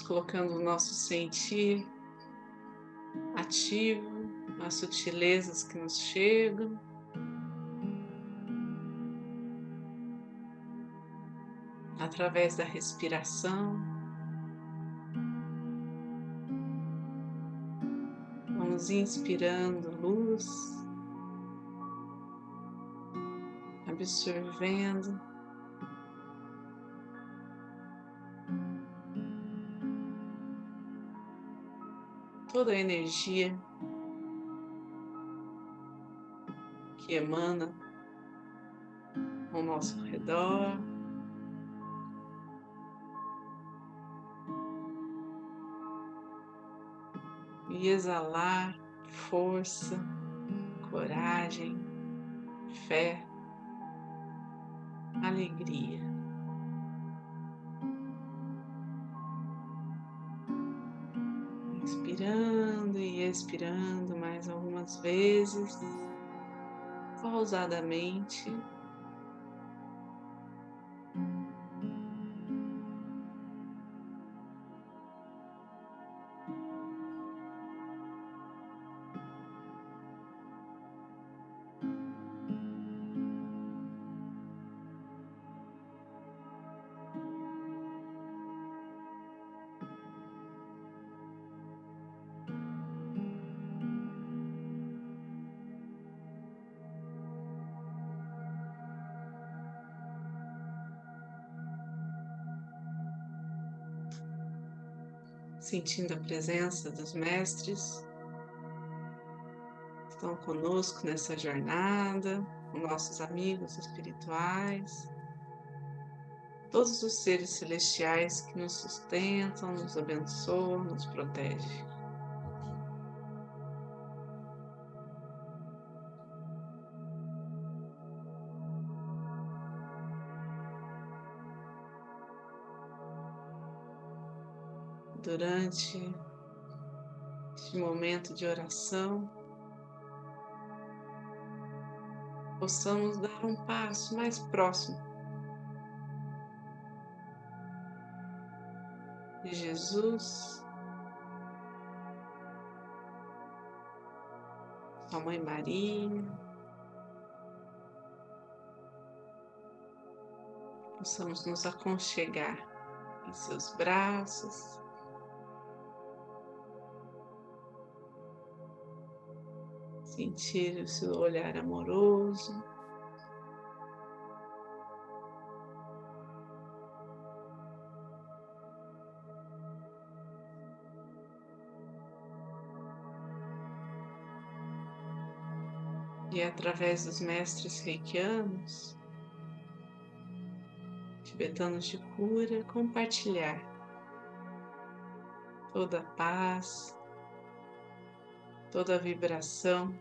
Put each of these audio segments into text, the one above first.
Colocando o nosso sentir ativo, as sutilezas que nos chegam. Através da respiração, vamos inspirando luz, absorvendo. Toda a energia que emana ao nosso redor. E exalar força, coragem, fé, alegria. Expirando mais algumas vezes, pausadamente. Sentindo a presença dos mestres que estão conosco nessa jornada, nossos amigos espirituais, todos os seres celestiais que nos sustentam, nos abençoam, nos protegem. Durante este momento de oração, possamos dar um passo mais próximo de Jesus, Sua Mãe Maria, possamos nos aconchegar em seus braços. Sentir o seu olhar amoroso. E através dos mestres reikianos, tibetanos de cura, compartilhar toda a paz, toda a vibração.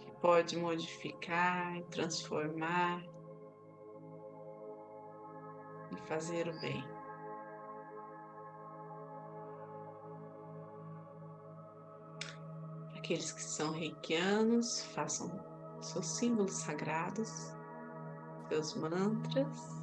que Pode modificar e transformar e fazer o bem. Aqueles que são reikianos, façam seus símbolos sagrados seus mantras.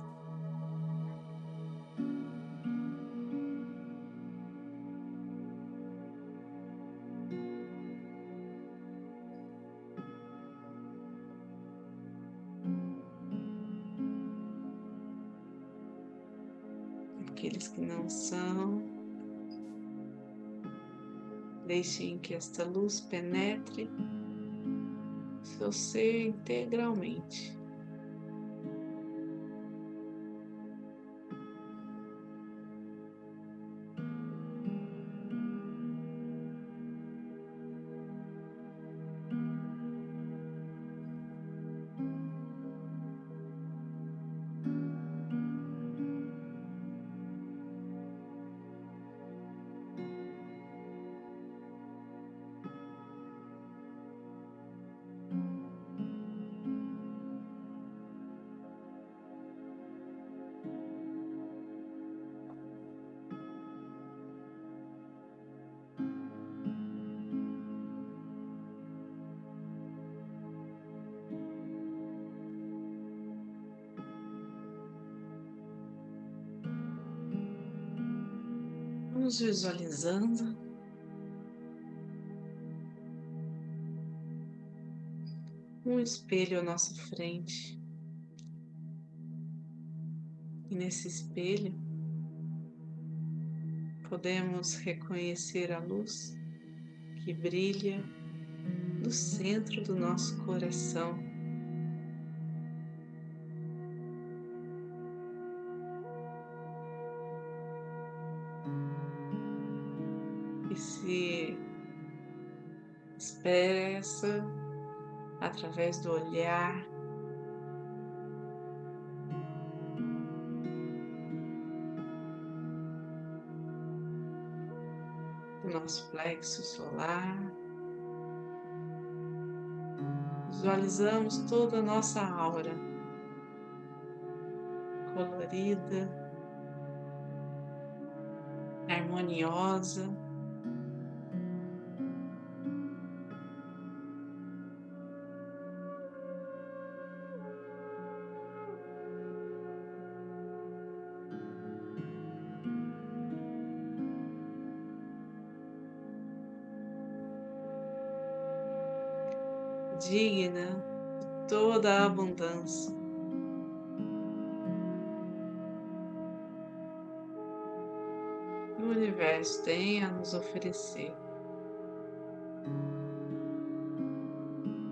Aqueles que não são, deixem que esta luz penetre seu ser integralmente. Vamos visualizando um espelho à nossa frente. E nesse espelho podemos reconhecer a luz que brilha no centro do nosso coração. Expressa através do olhar. do Nosso plexo solar, visualizamos toda a nossa aura colorida, harmoniosa. Digna de toda a abundância. que O universo tem a nos oferecer.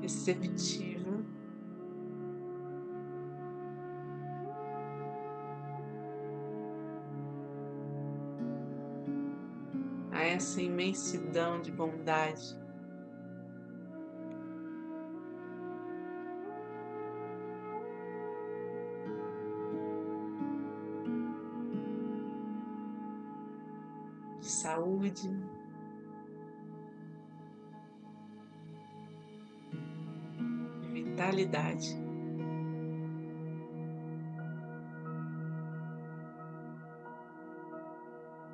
Receptiva. A essa imensidão de bondade saúde. de Vitalidade.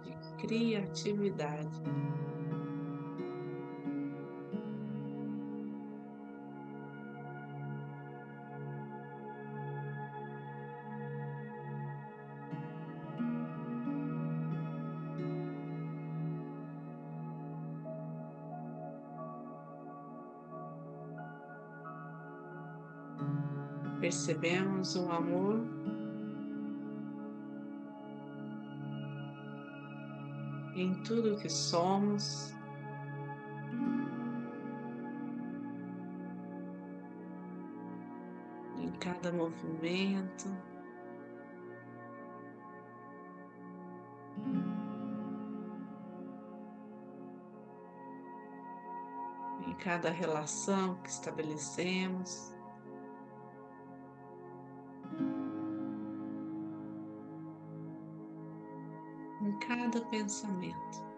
De criatividade. Percebemos o amor em tudo que somos. Em cada movimento, em cada relação que estabelecemos. Cada pensamento.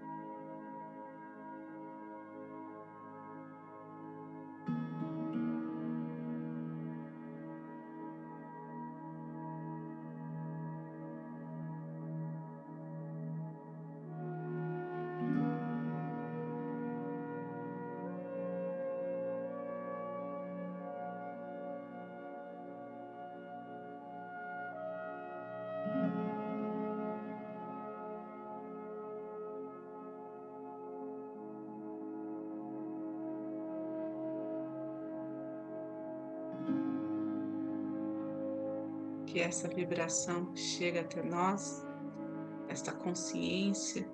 Que essa vibração chega até nós, esta consciência.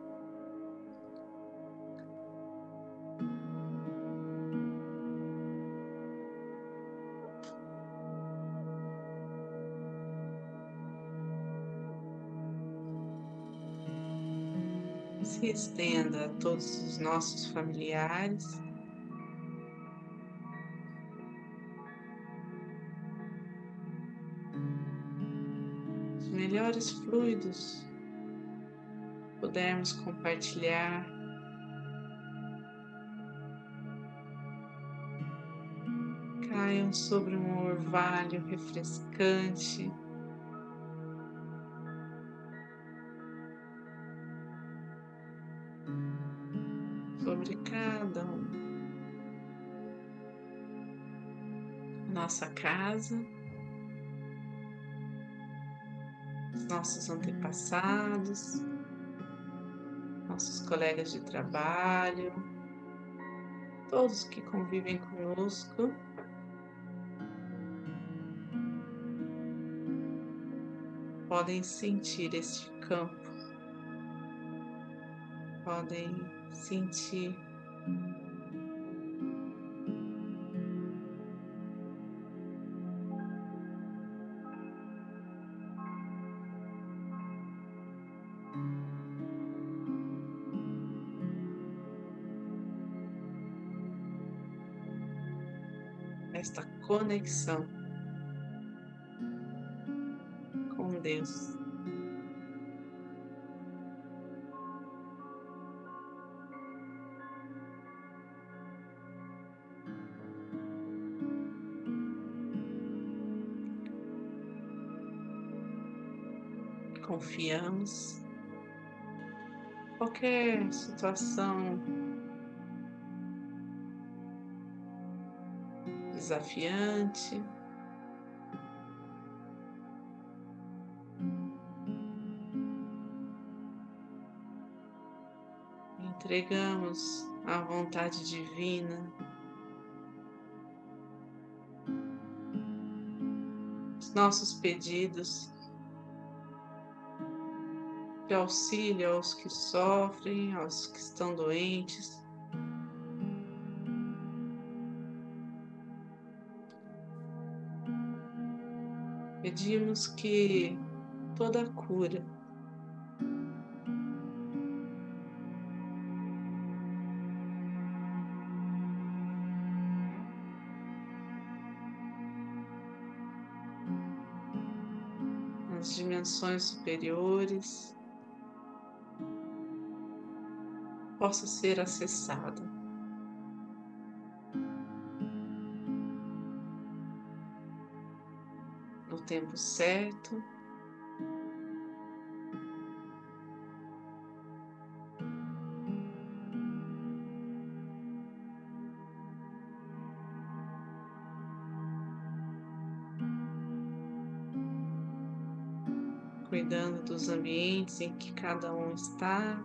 Se estenda a todos os nossos familiares. Melhores fluidos pudermos compartilhar. Caiam sobre um orvalho refrescante. Sobre cada um. Nossa casa. Nossos antepassados, nossos colegas de trabalho, todos que convivem conosco. Podem sentir este campo, podem sentir esta conexão com Deus. Confiamos. Qualquer situação desafiante. Entregamos à vontade divina os nossos pedidos de auxílio aos que sofrem, aos que estão doentes. Pedimos que toda cura nas dimensões superiores possa ser acessada. Tempo certo. Cuidando dos ambientes em que cada um está,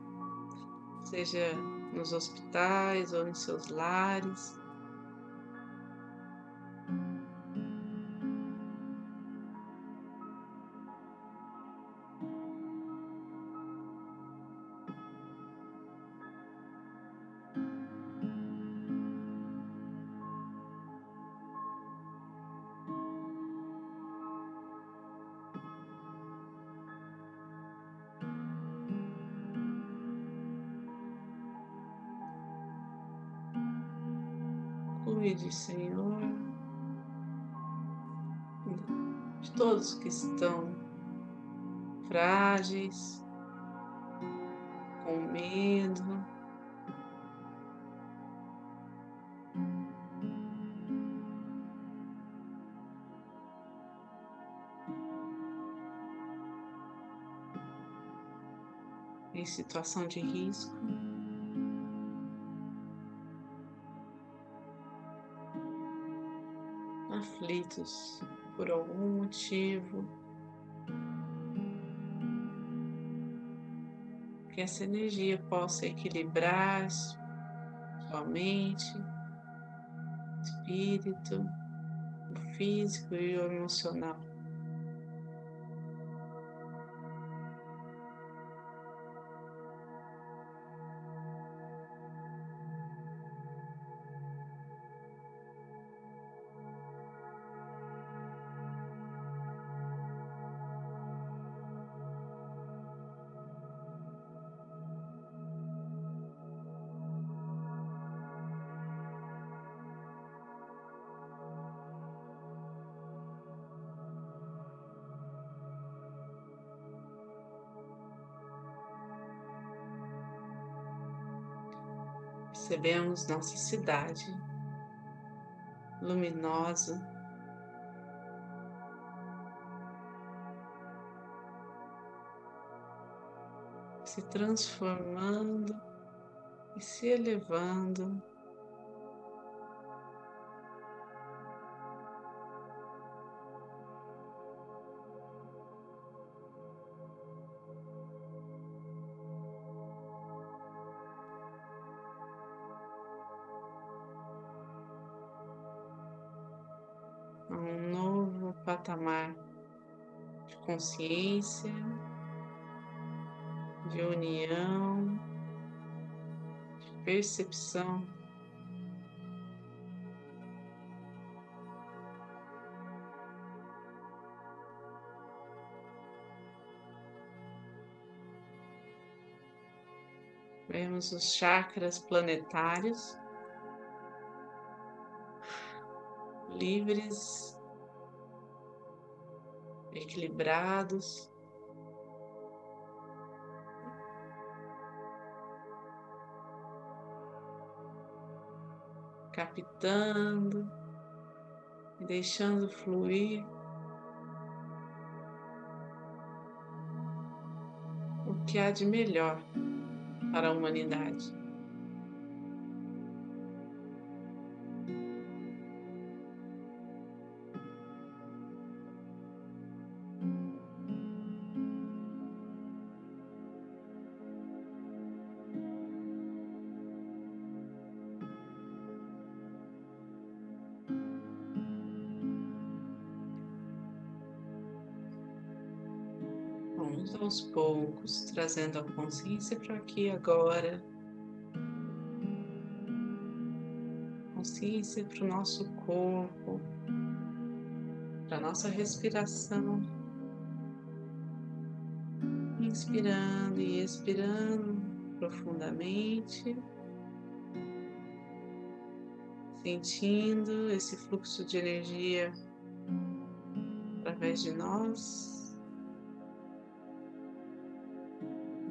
seja nos hospitais ou em seus lares. Cuide, Senhor, de todos que estão frágeis, com medo. Em situação de risco. Aflitos por algum motivo. Que essa energia possa equilibrar sua mente, espírito, físico e emocional. Percebemos nossa cidade luminosa, se transformando e se elevando. Um novo patamar de consciência, de união, de percepção. Vemos os chakras planetários livres, equilibrados. Captando e deixando fluir o que há de melhor para a humanidade. Aos poucos trazendo a consciência para aqui agora. Consciência para o nosso corpo, para a nossa respiração. Inspirando e expirando profundamente. Sentindo esse fluxo de energia através de nós.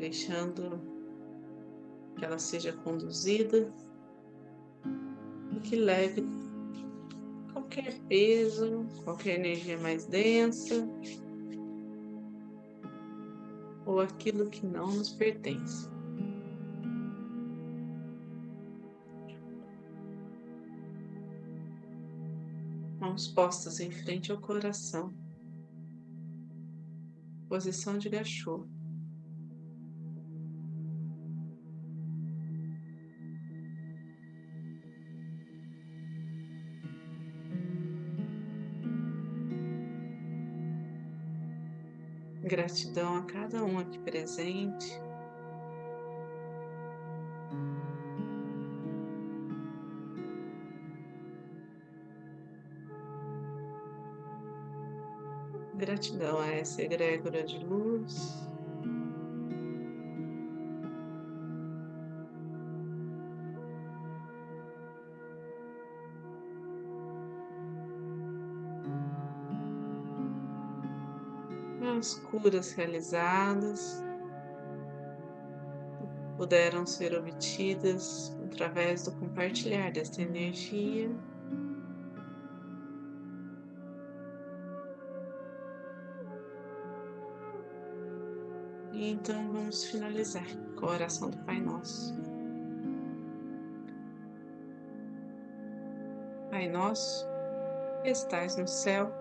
Deixando que ela seja conduzida e que leve qualquer peso, qualquer energia mais densa ou aquilo que não nos pertence. Mãos postas em frente ao coração. Posição de gachô. Gratidão a cada um aqui presente. Gratidão a essa egrégora de luz. As curas realizadas puderam ser obtidas através do compartilhar desta energia. E então vamos finalizar com a oração do Pai Nosso. Pai Nosso, que estais no céu,